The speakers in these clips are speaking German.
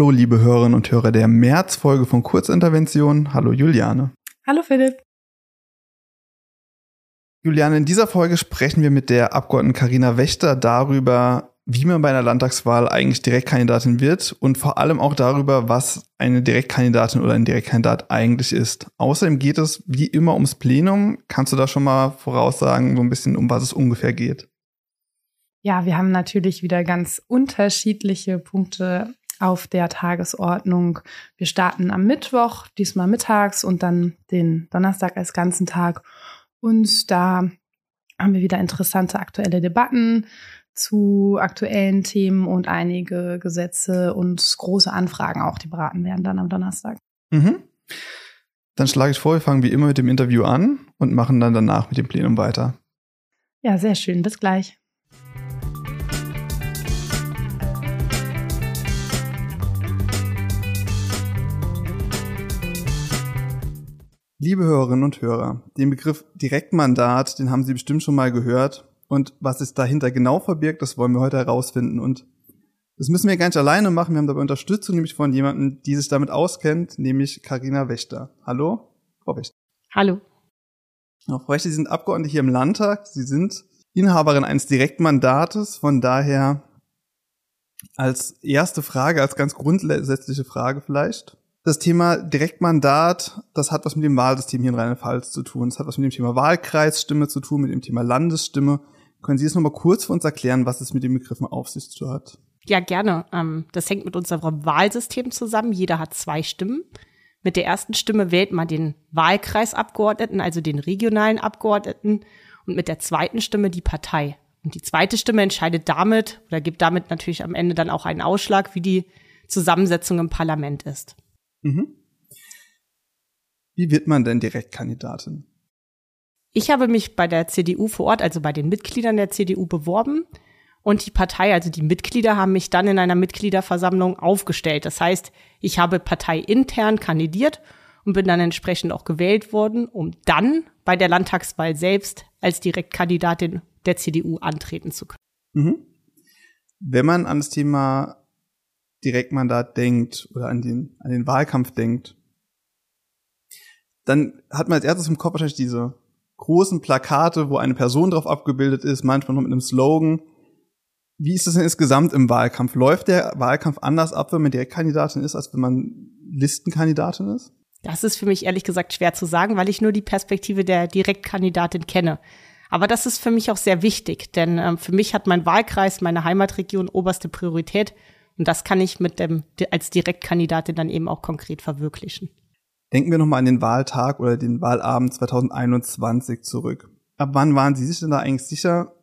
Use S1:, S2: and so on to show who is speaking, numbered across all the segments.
S1: Hallo, liebe Hörerinnen und Hörer der Märzfolge von Kurzintervention. Hallo, Juliane.
S2: Hallo, Philipp.
S1: Juliane, in dieser Folge sprechen wir mit der Abgeordneten Karina Wächter darüber, wie man bei einer Landtagswahl eigentlich Direktkandidatin wird und vor allem auch darüber, was eine Direktkandidatin oder ein Direktkandidat eigentlich ist. Außerdem geht es wie immer ums Plenum. Kannst du da schon mal voraussagen, so ein bisschen, um was es ungefähr geht?
S2: Ja, wir haben natürlich wieder ganz unterschiedliche Punkte auf der Tagesordnung. Wir starten am Mittwoch, diesmal mittags und dann den Donnerstag als ganzen Tag. Und da haben wir wieder interessante aktuelle Debatten zu aktuellen Themen und einige Gesetze und große Anfragen auch, die beraten werden dann am Donnerstag.
S1: Mhm. Dann schlage ich vor, wir fangen wie immer mit dem Interview an und machen dann danach mit dem Plenum weiter.
S2: Ja, sehr schön. Bis gleich.
S1: Liebe Hörerinnen und Hörer, den Begriff Direktmandat, den haben Sie bestimmt schon mal gehört. Und was es dahinter genau verbirgt, das wollen wir heute herausfinden. Und das müssen wir gar nicht alleine machen. Wir haben dabei Unterstützung nämlich von jemandem, die sich damit auskennt, nämlich Karina Wächter. Hallo, Frau Wächter.
S2: Hallo.
S1: Frau Wächter, Sie sind Abgeordnete hier im Landtag. Sie sind Inhaberin eines Direktmandates. Von daher als erste Frage, als ganz grundsätzliche Frage vielleicht das Thema Direktmandat, das hat was mit dem Wahlsystem hier in Rheinland-Pfalz zu tun. Es hat was mit dem Thema Wahlkreisstimme zu tun, mit dem Thema Landesstimme. Können Sie das nochmal kurz für uns erklären, was es mit den Begriffen auf sich zu hat?
S3: Ja, gerne. Ähm, das hängt mit unserem Wahlsystem zusammen. Jeder hat zwei Stimmen. Mit der ersten Stimme wählt man den Wahlkreisabgeordneten, also den regionalen Abgeordneten, und mit der zweiten Stimme die Partei. Und die zweite Stimme entscheidet damit oder gibt damit natürlich am Ende dann auch einen Ausschlag, wie die Zusammensetzung im Parlament ist. Mhm.
S1: Wie wird man denn Direktkandidatin?
S3: Ich habe mich bei der CDU vor Ort, also bei den Mitgliedern der CDU beworben und die Partei, also die Mitglieder haben mich dann in einer Mitgliederversammlung aufgestellt. Das heißt, ich habe parteiintern kandidiert und bin dann entsprechend auch gewählt worden, um dann bei der Landtagswahl selbst als Direktkandidatin der CDU antreten zu können.
S1: Mhm. Wenn man an das Thema Direktmandat denkt oder an den, an den Wahlkampf denkt, dann hat man als erstes im Kopf wahrscheinlich diese großen Plakate, wo eine Person drauf abgebildet ist, manchmal noch mit einem Slogan. Wie ist das denn insgesamt im Wahlkampf? Läuft der Wahlkampf anders ab, wenn man Direktkandidatin ist, als wenn man Listenkandidatin ist?
S3: Das ist für mich ehrlich gesagt schwer zu sagen, weil ich nur die Perspektive der Direktkandidatin kenne. Aber das ist für mich auch sehr wichtig, denn äh, für mich hat mein Wahlkreis, meine Heimatregion oberste Priorität und das kann ich mit dem, als Direktkandidatin dann eben auch konkret verwirklichen.
S1: Denken wir nochmal an den Wahltag oder den Wahlabend 2021 zurück. Ab wann waren Sie sich denn da eigentlich sicher,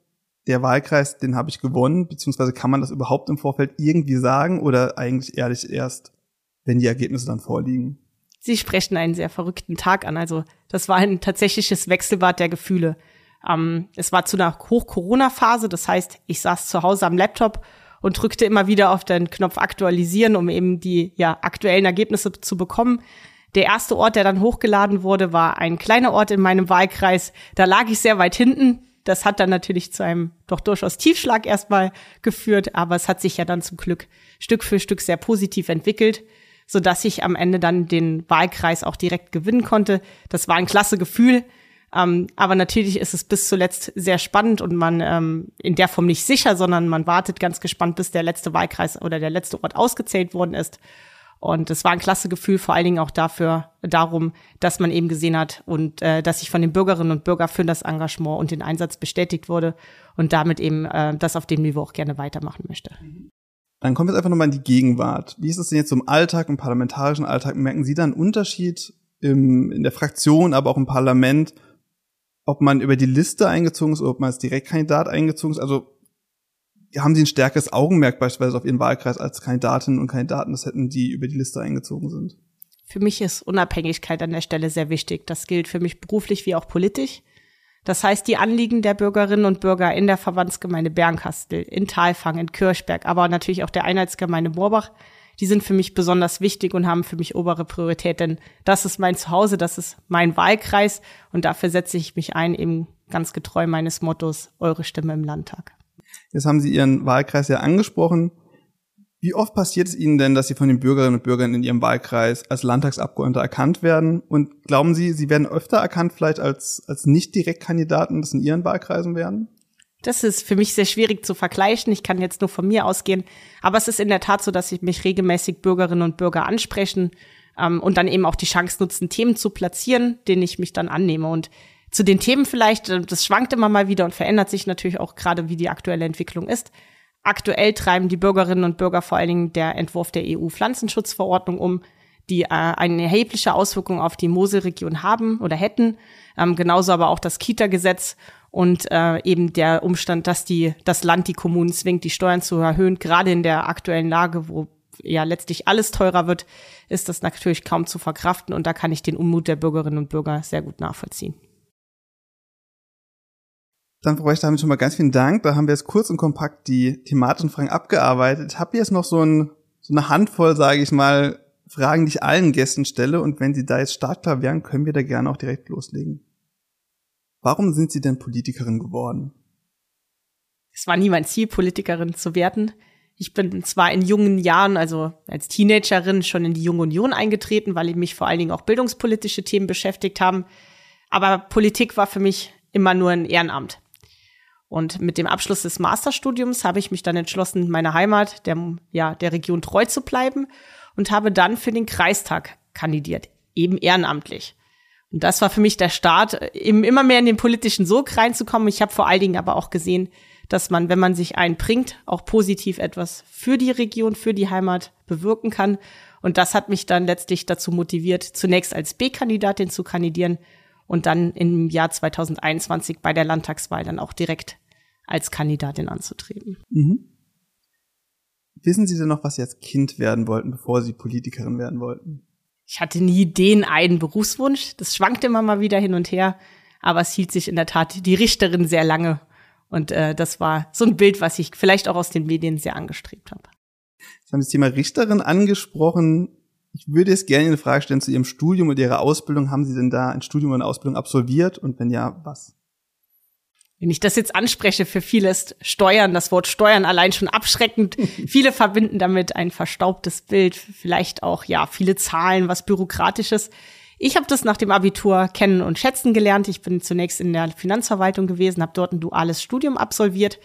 S1: der Wahlkreis, den habe ich gewonnen, beziehungsweise kann man das überhaupt im Vorfeld irgendwie sagen oder eigentlich ehrlich erst, wenn die Ergebnisse dann vorliegen?
S3: Sie sprechen einen sehr verrückten Tag an. Also das war ein tatsächliches Wechselbad der Gefühle. Ähm, es war zu einer Hoch-Corona-Phase, das heißt, ich saß zu Hause am Laptop und drückte immer wieder auf den Knopf aktualisieren, um eben die ja, aktuellen Ergebnisse zu bekommen. Der erste Ort, der dann hochgeladen wurde, war ein kleiner Ort in meinem Wahlkreis. Da lag ich sehr weit hinten. Das hat dann natürlich zu einem doch durchaus Tiefschlag erstmal geführt, aber es hat sich ja dann zum Glück Stück für Stück sehr positiv entwickelt, so dass ich am Ende dann den Wahlkreis auch direkt gewinnen konnte. Das war ein klasse Gefühl. Ähm, aber natürlich ist es bis zuletzt sehr spannend und man ähm, in der Form nicht sicher, sondern man wartet ganz gespannt, bis der letzte Wahlkreis oder der letzte Ort ausgezählt worden ist. Und es war ein klasse Gefühl, vor allen Dingen auch dafür, darum, dass man eben gesehen hat und äh, dass ich von den Bürgerinnen und Bürgern für das Engagement und den Einsatz bestätigt wurde und damit eben äh, das auf dem Niveau auch gerne weitermachen möchte.
S1: Dann kommen wir jetzt einfach nochmal in die Gegenwart. Wie ist es denn jetzt im Alltag, im parlamentarischen Alltag? Merken Sie da einen Unterschied im, in der Fraktion, aber auch im Parlament ob man über die Liste eingezogen ist oder ob man als Direktkandidat eingezogen ist. Also haben sie ein stärkeres Augenmerk beispielsweise auf ihren Wahlkreis als Kandidatinnen und Kandidaten das hätten, die über die Liste eingezogen sind?
S3: Für mich ist Unabhängigkeit an der Stelle sehr wichtig. Das gilt für mich beruflich wie auch politisch. Das heißt, die Anliegen der Bürgerinnen und Bürger in der Verbandsgemeinde Bernkastel, in Talfang, in Kirchberg, aber natürlich auch der Einheitsgemeinde Moorbach die sind für mich besonders wichtig und haben für mich obere Priorität, denn das ist mein Zuhause, das ist mein Wahlkreis und dafür setze ich mich ein, eben ganz getreu meines Mottos, eure Stimme im Landtag.
S1: Jetzt haben Sie Ihren Wahlkreis ja angesprochen. Wie oft passiert es Ihnen denn, dass Sie von den Bürgerinnen und Bürgern in Ihrem Wahlkreis als Landtagsabgeordneter erkannt werden? Und glauben Sie, Sie werden öfter erkannt vielleicht als, als Nicht-Direktkandidaten, das in Ihren Wahlkreisen werden?
S3: Das ist für mich sehr schwierig zu vergleichen. Ich kann jetzt nur von mir ausgehen. Aber es ist in der Tat so, dass sich mich regelmäßig Bürgerinnen und Bürger ansprechen ähm, und dann eben auch die Chance nutzen, Themen zu platzieren, denen ich mich dann annehme. Und zu den Themen vielleicht, äh, das schwankt immer mal wieder und verändert sich natürlich auch gerade, wie die aktuelle Entwicklung ist. Aktuell treiben die Bürgerinnen und Bürger vor allen Dingen der Entwurf der EU-Pflanzenschutzverordnung um, die äh, eine erhebliche Auswirkung auf die Moselregion haben oder hätten. Ähm, genauso aber auch das Kita-Gesetz und äh, eben der Umstand, dass die das Land die Kommunen zwingt, die Steuern zu erhöhen, gerade in der aktuellen Lage, wo ja letztlich alles teurer wird, ist das natürlich kaum zu verkraften und da kann ich den Unmut der Bürgerinnen und Bürger sehr gut nachvollziehen.
S1: Dann, Frau Reich, damit schon mal ganz vielen Dank. Da haben wir jetzt kurz und kompakt die thematischen Fragen abgearbeitet. Ich habe jetzt noch so, ein, so eine Handvoll, sage ich mal, Fragen, die ich allen Gästen stelle. Und wenn Sie da jetzt startklar wären, können wir da gerne auch direkt loslegen. Warum sind Sie denn Politikerin geworden?
S3: Es war nie mein Ziel, Politikerin zu werden. Ich bin zwar in jungen Jahren, also als Teenagerin, schon in die Junge Union eingetreten, weil mich vor allen Dingen auch bildungspolitische Themen beschäftigt haben. Aber Politik war für mich immer nur ein Ehrenamt. Und mit dem Abschluss des Masterstudiums habe ich mich dann entschlossen, meiner Heimat, der, ja, der Region treu zu bleiben und habe dann für den Kreistag kandidiert, eben ehrenamtlich. Und das war für mich der Start, eben immer mehr in den politischen Sog reinzukommen. Ich habe vor allen Dingen aber auch gesehen, dass man, wenn man sich einbringt, auch positiv etwas für die Region, für die Heimat bewirken kann. Und das hat mich dann letztlich dazu motiviert, zunächst als B-Kandidatin zu kandidieren und dann im Jahr 2021 bei der Landtagswahl dann auch direkt als Kandidatin anzutreten. Mhm.
S1: Wissen Sie denn noch, was Sie als Kind werden wollten, bevor Sie Politikerin werden wollten?
S3: Ich hatte nie den einen Berufswunsch. Das schwankte immer mal wieder hin und her. Aber es hielt sich in der Tat die Richterin sehr lange und äh, das war so ein Bild, was ich vielleicht auch aus den Medien sehr angestrebt habe.
S1: Sie haben das Thema Richterin angesprochen. Ich würde jetzt gerne eine Frage stellen zu Ihrem Studium und Ihrer Ausbildung. Haben Sie denn da ein Studium und eine Ausbildung absolviert? Und wenn ja, was?
S3: Wenn ich das jetzt anspreche, für viele ist Steuern, das Wort Steuern allein schon abschreckend. viele verbinden damit ein verstaubtes Bild, vielleicht auch, ja, viele Zahlen, was Bürokratisches. Ich habe das nach dem Abitur kennen und schätzen gelernt. Ich bin zunächst in der Finanzverwaltung gewesen, habe dort ein duales Studium absolviert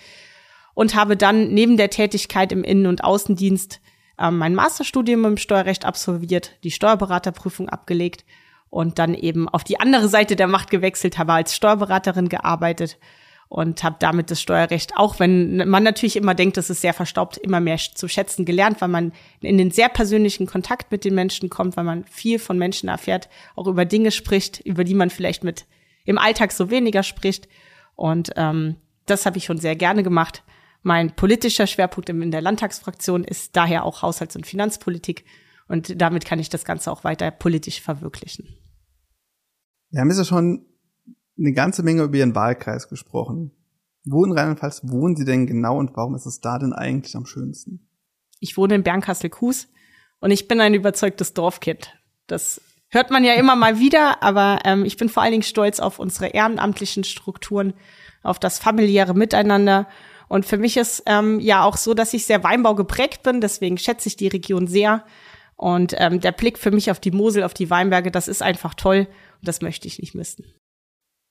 S3: und habe dann neben der Tätigkeit im Innen- und Außendienst äh, mein Masterstudium im Steuerrecht absolviert, die Steuerberaterprüfung abgelegt und dann eben auf die andere Seite der Macht gewechselt, habe als Steuerberaterin gearbeitet und habe damit das Steuerrecht, auch wenn man natürlich immer denkt, das ist sehr verstaubt, immer mehr zu schätzen gelernt, weil man in den sehr persönlichen Kontakt mit den Menschen kommt, weil man viel von Menschen erfährt, auch über Dinge spricht, über die man vielleicht mit im Alltag so weniger spricht. Und ähm, das habe ich schon sehr gerne gemacht. Mein politischer Schwerpunkt in der Landtagsfraktion ist daher auch Haushalts- und Finanzpolitik. Und damit kann ich das Ganze auch weiter politisch verwirklichen.
S1: Wir haben ja schon eine ganze Menge über Ihren Wahlkreis gesprochen. Wo in Rheinland-Pfalz wohnen Sie denn genau und warum ist es da denn eigentlich am schönsten?
S3: Ich wohne in Bernkastel-Kues und ich bin ein überzeugtes Dorfkind. Das hört man ja immer mal wieder, aber ähm, ich bin vor allen Dingen stolz auf unsere ehrenamtlichen Strukturen, auf das familiäre Miteinander. Und für mich ist ähm, ja auch so, dass ich sehr Weinbau geprägt bin, deswegen schätze ich die Region sehr. Und ähm, der Blick für mich auf die Mosel, auf die Weinberge, das ist einfach toll und das möchte ich nicht missen.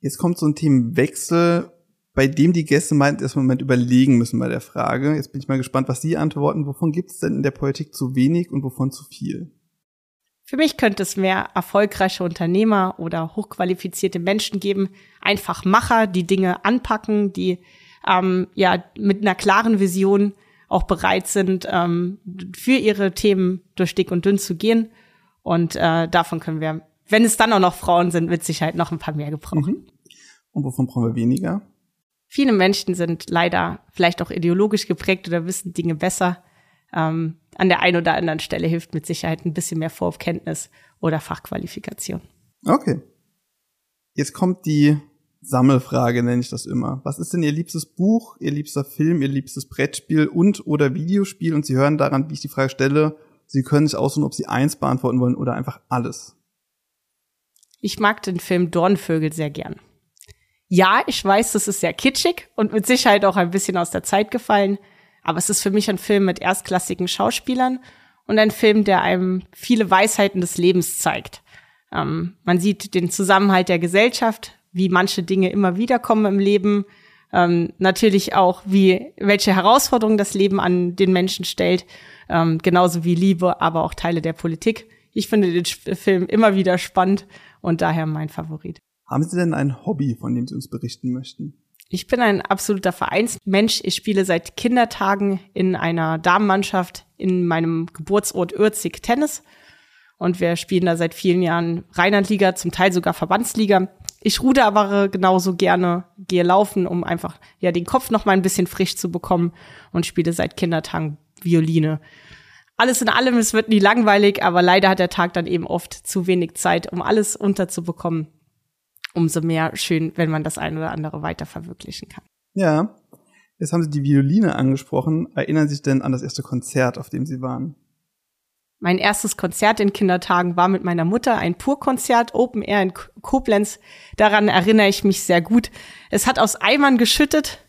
S1: Jetzt kommt so ein Themenwechsel, bei dem die Gäste meint, erst Moment überlegen müssen bei der Frage. Jetzt bin ich mal gespannt, was Sie antworten. Wovon gibt es denn in der Politik zu wenig und wovon zu viel?
S3: Für mich könnte es mehr erfolgreiche Unternehmer oder hochqualifizierte Menschen geben, einfach Macher, die Dinge anpacken, die ähm, ja mit einer klaren Vision auch bereit sind, ähm, für ihre Themen durch dick und dünn zu gehen. Und äh, davon können wir wenn es dann auch noch Frauen sind, mit Sicherheit noch ein paar mehr gebrauchen. Mhm.
S1: Und wovon brauchen wir weniger?
S3: Viele Menschen sind leider vielleicht auch ideologisch geprägt oder wissen Dinge besser. Ähm, an der einen oder anderen Stelle hilft mit Sicherheit ein bisschen mehr Vorkenntnis oder Fachqualifikation.
S1: Okay. Jetzt kommt die Sammelfrage, nenne ich das immer. Was ist denn Ihr liebstes Buch, Ihr liebster Film, Ihr liebstes Brettspiel und oder Videospiel? Und Sie hören daran, wie ich die Frage stelle, Sie können sich aussuchen, ob Sie eins beantworten wollen oder einfach alles.
S3: Ich mag den Film Dornvögel sehr gern. Ja, ich weiß, das ist sehr kitschig und mit Sicherheit auch ein bisschen aus der Zeit gefallen, Aber es ist für mich ein Film mit erstklassigen Schauspielern und ein Film, der einem viele Weisheiten des Lebens zeigt. Ähm, man sieht den Zusammenhalt der Gesellschaft, wie manche Dinge immer wieder kommen im Leben, ähm, natürlich auch, wie welche Herausforderungen das Leben an den Menschen stellt, ähm, genauso wie Liebe, aber auch Teile der Politik. Ich finde den Film immer wieder spannend und daher mein Favorit.
S1: Haben Sie denn ein Hobby, von dem Sie uns berichten möchten?
S3: Ich bin ein absoluter Vereinsmensch. Ich spiele seit Kindertagen in einer Damenmannschaft in meinem Geburtsort Ürzig Tennis. Und wir spielen da seit vielen Jahren Rheinlandliga, zum Teil sogar Verbandsliga. Ich rude aber genauso gerne, gehe laufen, um einfach ja den Kopf noch mal ein bisschen frisch zu bekommen und spiele seit Kindertagen Violine. Alles in allem, es wird nie langweilig, aber leider hat der Tag dann eben oft zu wenig Zeit, um alles unterzubekommen. Umso mehr schön, wenn man das ein oder andere weiter verwirklichen kann.
S1: Ja. Jetzt haben Sie die Violine angesprochen. Erinnern Sie sich denn an das erste Konzert, auf dem Sie waren?
S3: Mein erstes Konzert in Kindertagen war mit meiner Mutter ein Purkonzert Open Air in Koblenz. Daran erinnere ich mich sehr gut. Es hat aus Eimern geschüttet.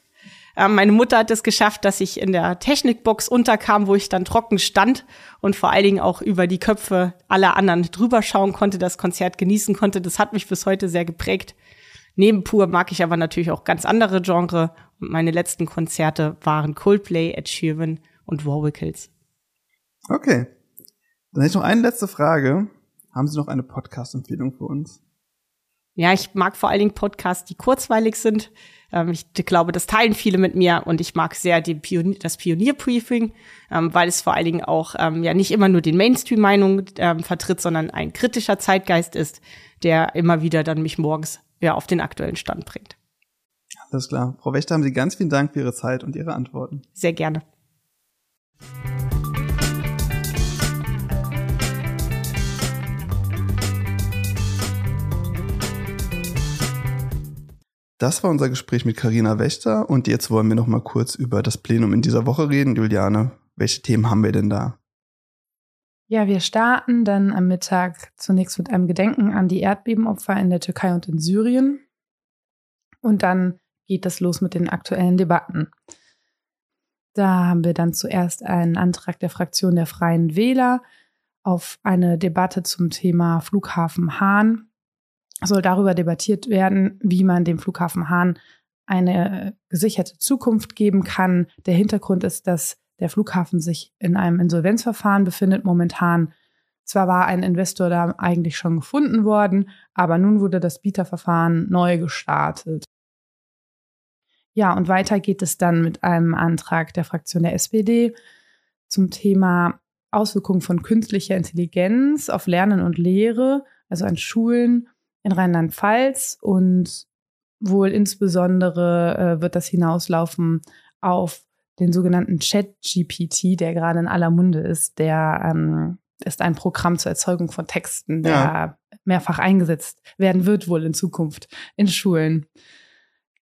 S3: Ähm, meine Mutter hat es geschafft, dass ich in der Technikbox unterkam, wo ich dann trocken stand und vor allen Dingen auch über die Köpfe aller anderen drüber schauen konnte, das Konzert genießen konnte. Das hat mich bis heute sehr geprägt. Neben Pur mag ich aber natürlich auch ganz andere Genre und meine letzten Konzerte waren Coldplay, Ed Sheeran und Warwickles.
S1: Okay, dann hätte ich noch eine letzte Frage. Haben Sie noch eine Podcast-Empfehlung für uns?
S3: Ja, ich mag vor allen Dingen Podcasts, die kurzweilig sind. Ähm, ich glaube, das teilen viele mit mir und ich mag sehr die Pionier, das Pionierbriefing, ähm, weil es vor allen Dingen auch ähm, ja nicht immer nur den Mainstream-Meinungen ähm, vertritt, sondern ein kritischer Zeitgeist ist, der immer wieder dann mich morgens ja auf den aktuellen Stand bringt.
S1: Alles klar. Frau Wächter, haben Sie ganz vielen Dank für Ihre Zeit und Ihre Antworten.
S3: Sehr gerne.
S1: Das war unser Gespräch mit Karina Wächter und jetzt wollen wir noch mal kurz über das Plenum in dieser Woche reden. Juliane, welche Themen haben wir denn da?
S2: Ja, wir starten dann am Mittag zunächst mit einem Gedenken an die Erdbebenopfer in der Türkei und in Syrien. Und dann geht es los mit den aktuellen Debatten. Da haben wir dann zuerst einen Antrag der Fraktion der Freien Wähler auf eine Debatte zum Thema Flughafen Hahn soll darüber debattiert werden, wie man dem Flughafen Hahn eine gesicherte Zukunft geben kann. Der Hintergrund ist, dass der Flughafen sich in einem Insolvenzverfahren befindet momentan. Zwar war ein Investor da eigentlich schon gefunden worden, aber nun wurde das Bieterverfahren neu gestartet. Ja, und weiter geht es dann mit einem Antrag der Fraktion der SPD zum Thema Auswirkungen von künstlicher Intelligenz auf Lernen und Lehre, also an Schulen in Rheinland-Pfalz und wohl insbesondere äh, wird das hinauslaufen auf den sogenannten Chat-GPT, der gerade in aller Munde ist. Der ähm, ist ein Programm zur Erzeugung von Texten, der ja. mehrfach eingesetzt werden wird wohl in Zukunft in Schulen.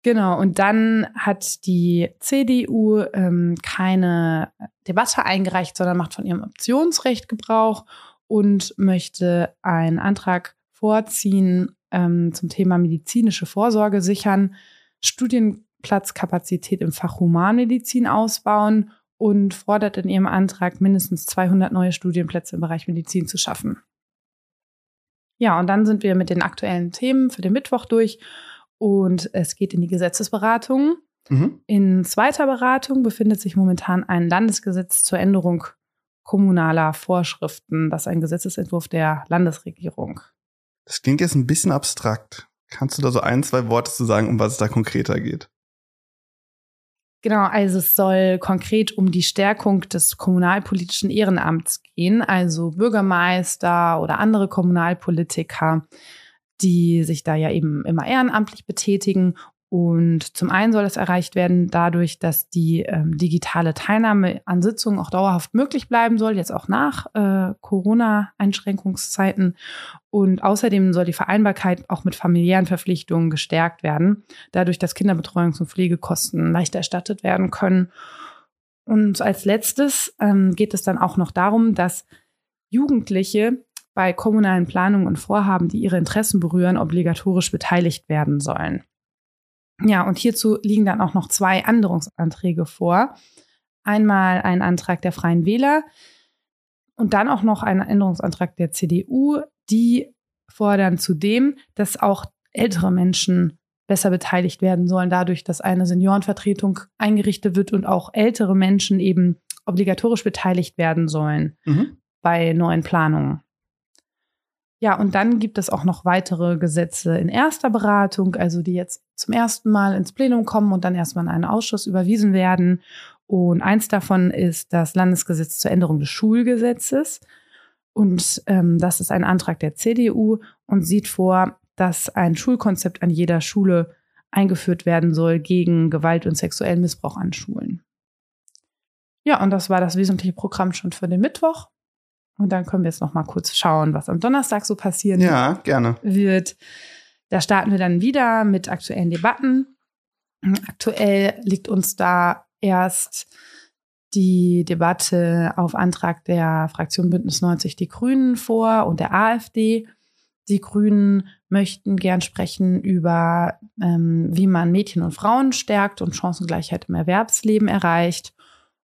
S2: Genau, und dann hat die CDU ähm, keine Debatte eingereicht, sondern macht von ihrem Optionsrecht Gebrauch und möchte einen Antrag vorziehen ähm, zum Thema medizinische Vorsorge sichern, Studienplatzkapazität im Fach Humanmedizin ausbauen und fordert in ihrem Antrag mindestens 200 neue Studienplätze im Bereich Medizin zu schaffen. Ja, und dann sind wir mit den aktuellen Themen für den Mittwoch durch und es geht in die Gesetzesberatung. Mhm. In zweiter Beratung befindet sich momentan ein Landesgesetz zur Änderung kommunaler Vorschriften. Das ist ein Gesetzesentwurf der Landesregierung.
S1: Das klingt jetzt ein bisschen abstrakt. Kannst du da so ein, zwei Worte zu sagen, um was es da konkreter geht?
S2: Genau, also es soll konkret um die Stärkung des kommunalpolitischen Ehrenamts gehen, also Bürgermeister oder andere Kommunalpolitiker, die sich da ja eben immer ehrenamtlich betätigen und zum einen soll es erreicht werden dadurch, dass die ähm, digitale Teilnahme an Sitzungen auch dauerhaft möglich bleiben soll, jetzt auch nach äh, Corona-Einschränkungszeiten. Und außerdem soll die Vereinbarkeit auch mit familiären Verpflichtungen gestärkt werden, dadurch, dass Kinderbetreuungs- und Pflegekosten leichter erstattet werden können. Und als letztes ähm, geht es dann auch noch darum, dass Jugendliche bei kommunalen Planungen und Vorhaben, die ihre Interessen berühren, obligatorisch beteiligt werden sollen. Ja, und hierzu liegen dann auch noch zwei Änderungsanträge vor. Einmal ein Antrag der Freien Wähler und dann auch noch ein Änderungsantrag der CDU, die fordern zudem, dass auch ältere Menschen besser beteiligt werden sollen, dadurch, dass eine Seniorenvertretung eingerichtet wird und auch ältere Menschen eben obligatorisch beteiligt werden sollen mhm. bei neuen Planungen. Ja, und dann gibt es auch noch weitere Gesetze in erster Beratung, also die jetzt zum ersten Mal ins Plenum kommen und dann erstmal in einen Ausschuss überwiesen werden. Und eins davon ist das Landesgesetz zur Änderung des Schulgesetzes. Und ähm, das ist ein Antrag der CDU und sieht vor, dass ein Schulkonzept an jeder Schule eingeführt werden soll gegen Gewalt und sexuellen Missbrauch an Schulen. Ja, und das war das wesentliche Programm schon für den Mittwoch. Und dann können wir jetzt noch mal kurz schauen, was am Donnerstag so passieren
S1: ja, gerne.
S2: wird. Da starten wir dann wieder mit aktuellen Debatten. Aktuell liegt uns da erst die Debatte auf Antrag der Fraktion Bündnis 90 Die Grünen vor und der AfD. Die Grünen möchten gern sprechen über, ähm, wie man Mädchen und Frauen stärkt und Chancengleichheit im Erwerbsleben erreicht.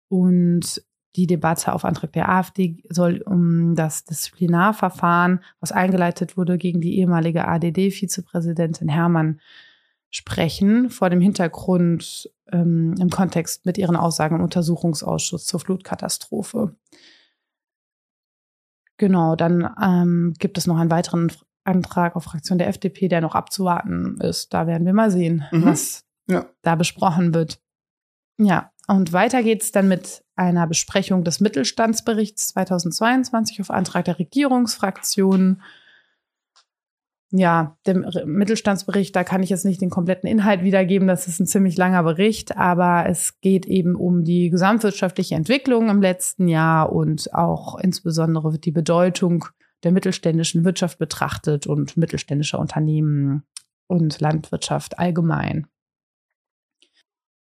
S2: Und die Debatte auf Antrag der AfD soll um das Disziplinarverfahren, was eingeleitet wurde gegen die ehemalige ADD-Vizepräsidentin Hermann, sprechen, vor dem Hintergrund ähm, im Kontext mit ihren Aussagen im Untersuchungsausschuss zur Flutkatastrophe. Genau, dann ähm, gibt es noch einen weiteren Antrag auf Fraktion der FDP, der noch abzuwarten ist. Da werden wir mal sehen, mhm. was ja. da besprochen wird. Ja, und weiter geht es dann mit einer Besprechung des Mittelstandsberichts 2022 auf Antrag der Regierungsfraktionen. Ja, dem Mittelstandsbericht, da kann ich jetzt nicht den kompletten Inhalt wiedergeben, das ist ein ziemlich langer Bericht, aber es geht eben um die gesamtwirtschaftliche Entwicklung im letzten Jahr und auch insbesondere wird die Bedeutung der mittelständischen Wirtschaft betrachtet und mittelständischer Unternehmen und Landwirtschaft allgemein.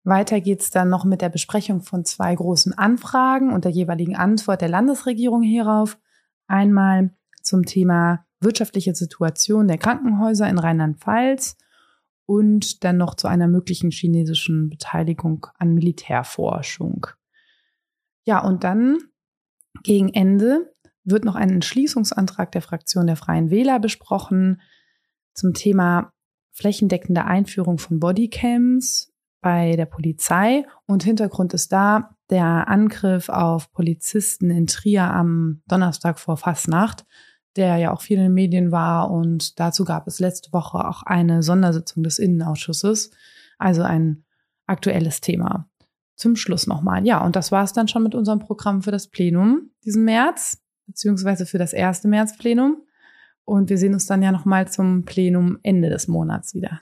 S2: Weiter geht's dann noch mit der Besprechung von zwei großen Anfragen und der jeweiligen Antwort der Landesregierung hierauf. Einmal zum Thema wirtschaftliche Situation der Krankenhäuser in Rheinland-Pfalz und dann noch zu einer möglichen chinesischen Beteiligung an Militärforschung. Ja, und dann gegen Ende wird noch ein Entschließungsantrag der Fraktion der Freien Wähler besprochen zum Thema flächendeckende Einführung von Bodycams bei der Polizei und Hintergrund ist da der Angriff auf Polizisten in Trier am Donnerstag vor Fastnacht, der ja auch viel in den Medien war und dazu gab es letzte Woche auch eine Sondersitzung des Innenausschusses, also ein aktuelles Thema. Zum Schluss nochmal. Ja, und das war es dann schon mit unserem Programm für das Plenum diesen März, beziehungsweise für das erste Märzplenum. Und wir sehen uns dann ja nochmal zum Plenum Ende des Monats wieder.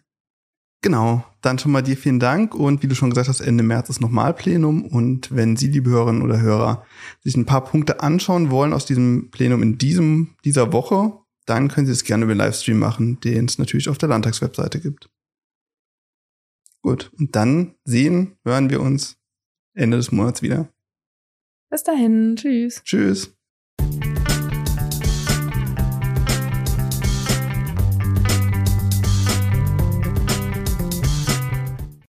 S1: Genau, dann schon mal dir vielen Dank und wie du schon gesagt hast, Ende März ist nochmal Plenum und wenn Sie, liebe Hörerinnen oder Hörer, sich ein paar Punkte anschauen wollen aus diesem Plenum in diesem, dieser Woche, dann können Sie es gerne über Livestream machen, den es natürlich auf der Landtagswebseite gibt. Gut, und dann sehen, hören wir uns Ende des Monats wieder.
S2: Bis dahin, tschüss.
S1: Tschüss.